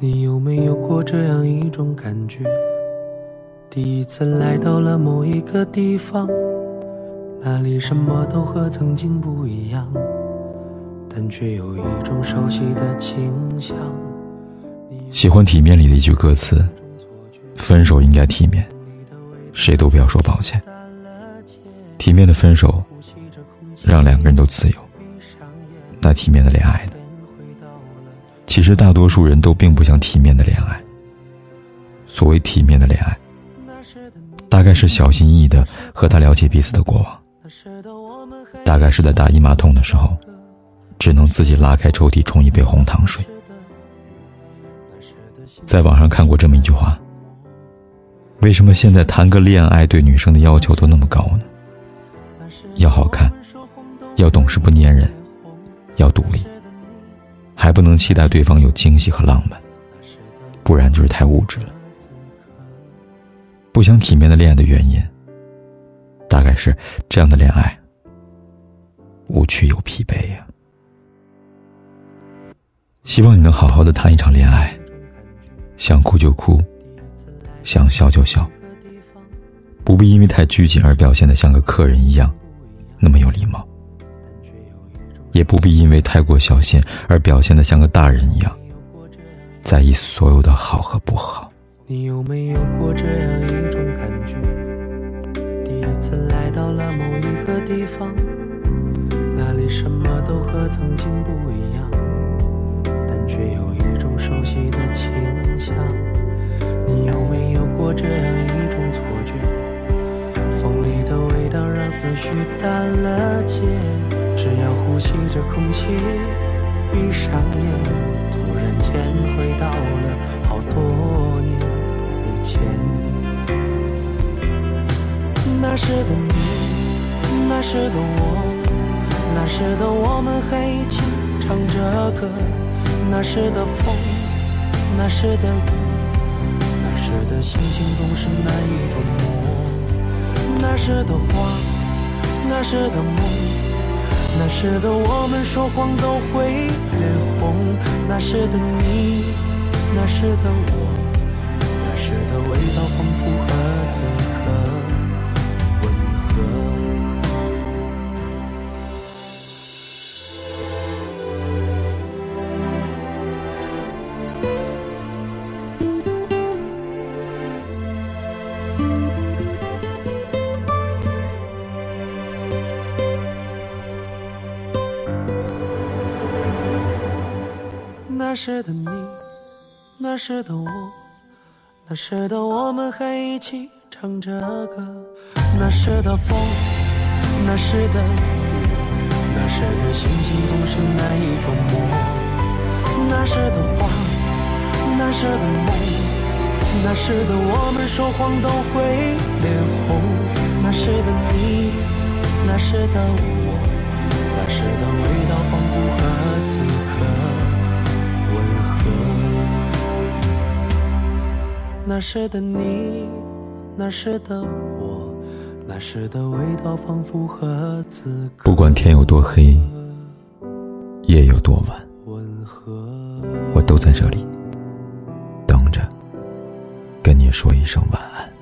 你有没有过这样一种感觉？第一次来到了某一个地方，那里什么都和曾经不一样，但却有一种熟悉的清香。喜欢体面里的一句歌词：分手应该体面，谁都不要说抱歉。体面的分手，让两个人都自由。那体面的恋爱呢？其实大多数人都并不想体面的恋爱。所谓体面的恋爱，大概是小心翼翼的和他了解彼此的过往，大概是在大姨妈痛的时候，只能自己拉开抽屉冲一杯红糖水。在网上看过这么一句话：为什么现在谈个恋爱对女生的要求都那么高呢？要好看，要懂事不粘人，要独立。还不能期待对方有惊喜和浪漫，不然就是太物质了。不想体面的恋爱的原因，大概是这样的恋爱无趣又疲惫呀。希望你能好好的谈一场恋爱，想哭就哭，想笑就笑，不必因为太拘谨而表现的像个客人一样，那么有礼貌。也不必因为太过小心而表现得像个大人一样，在意所有的好和不好。你有没有过这样一种感觉？第一次来到了某一个地方，那里什么都和曾经不一样，但却有一种熟悉的清香。你有没有过这样一种错觉？风里的味道让思绪淡了结。只要呼吸着空气，闭上眼，突然间回到了好多年以前。那时的你，那时的我，那时的我们还一起唱着歌。那时的风，那时的雨，那时的心情总是难以捉摸。那时的花，那时的梦。那时的我们说谎都会脸红，那时的你，那时的我，那时的味道仿佛和此刻那时的你，那时的我，那时的我们还一起唱着歌。那时的风，那时的雨，那时的心情总是难以捉摸。那时的花，那时的梦，那时的我们说谎都会脸红。那时的你，那时的我，那时的味道仿佛和此刻。那时的你，那时的我，那时的味道仿佛和此刻。不管天有多黑，夜有多晚，我都在这里等着，跟你说一声晚安。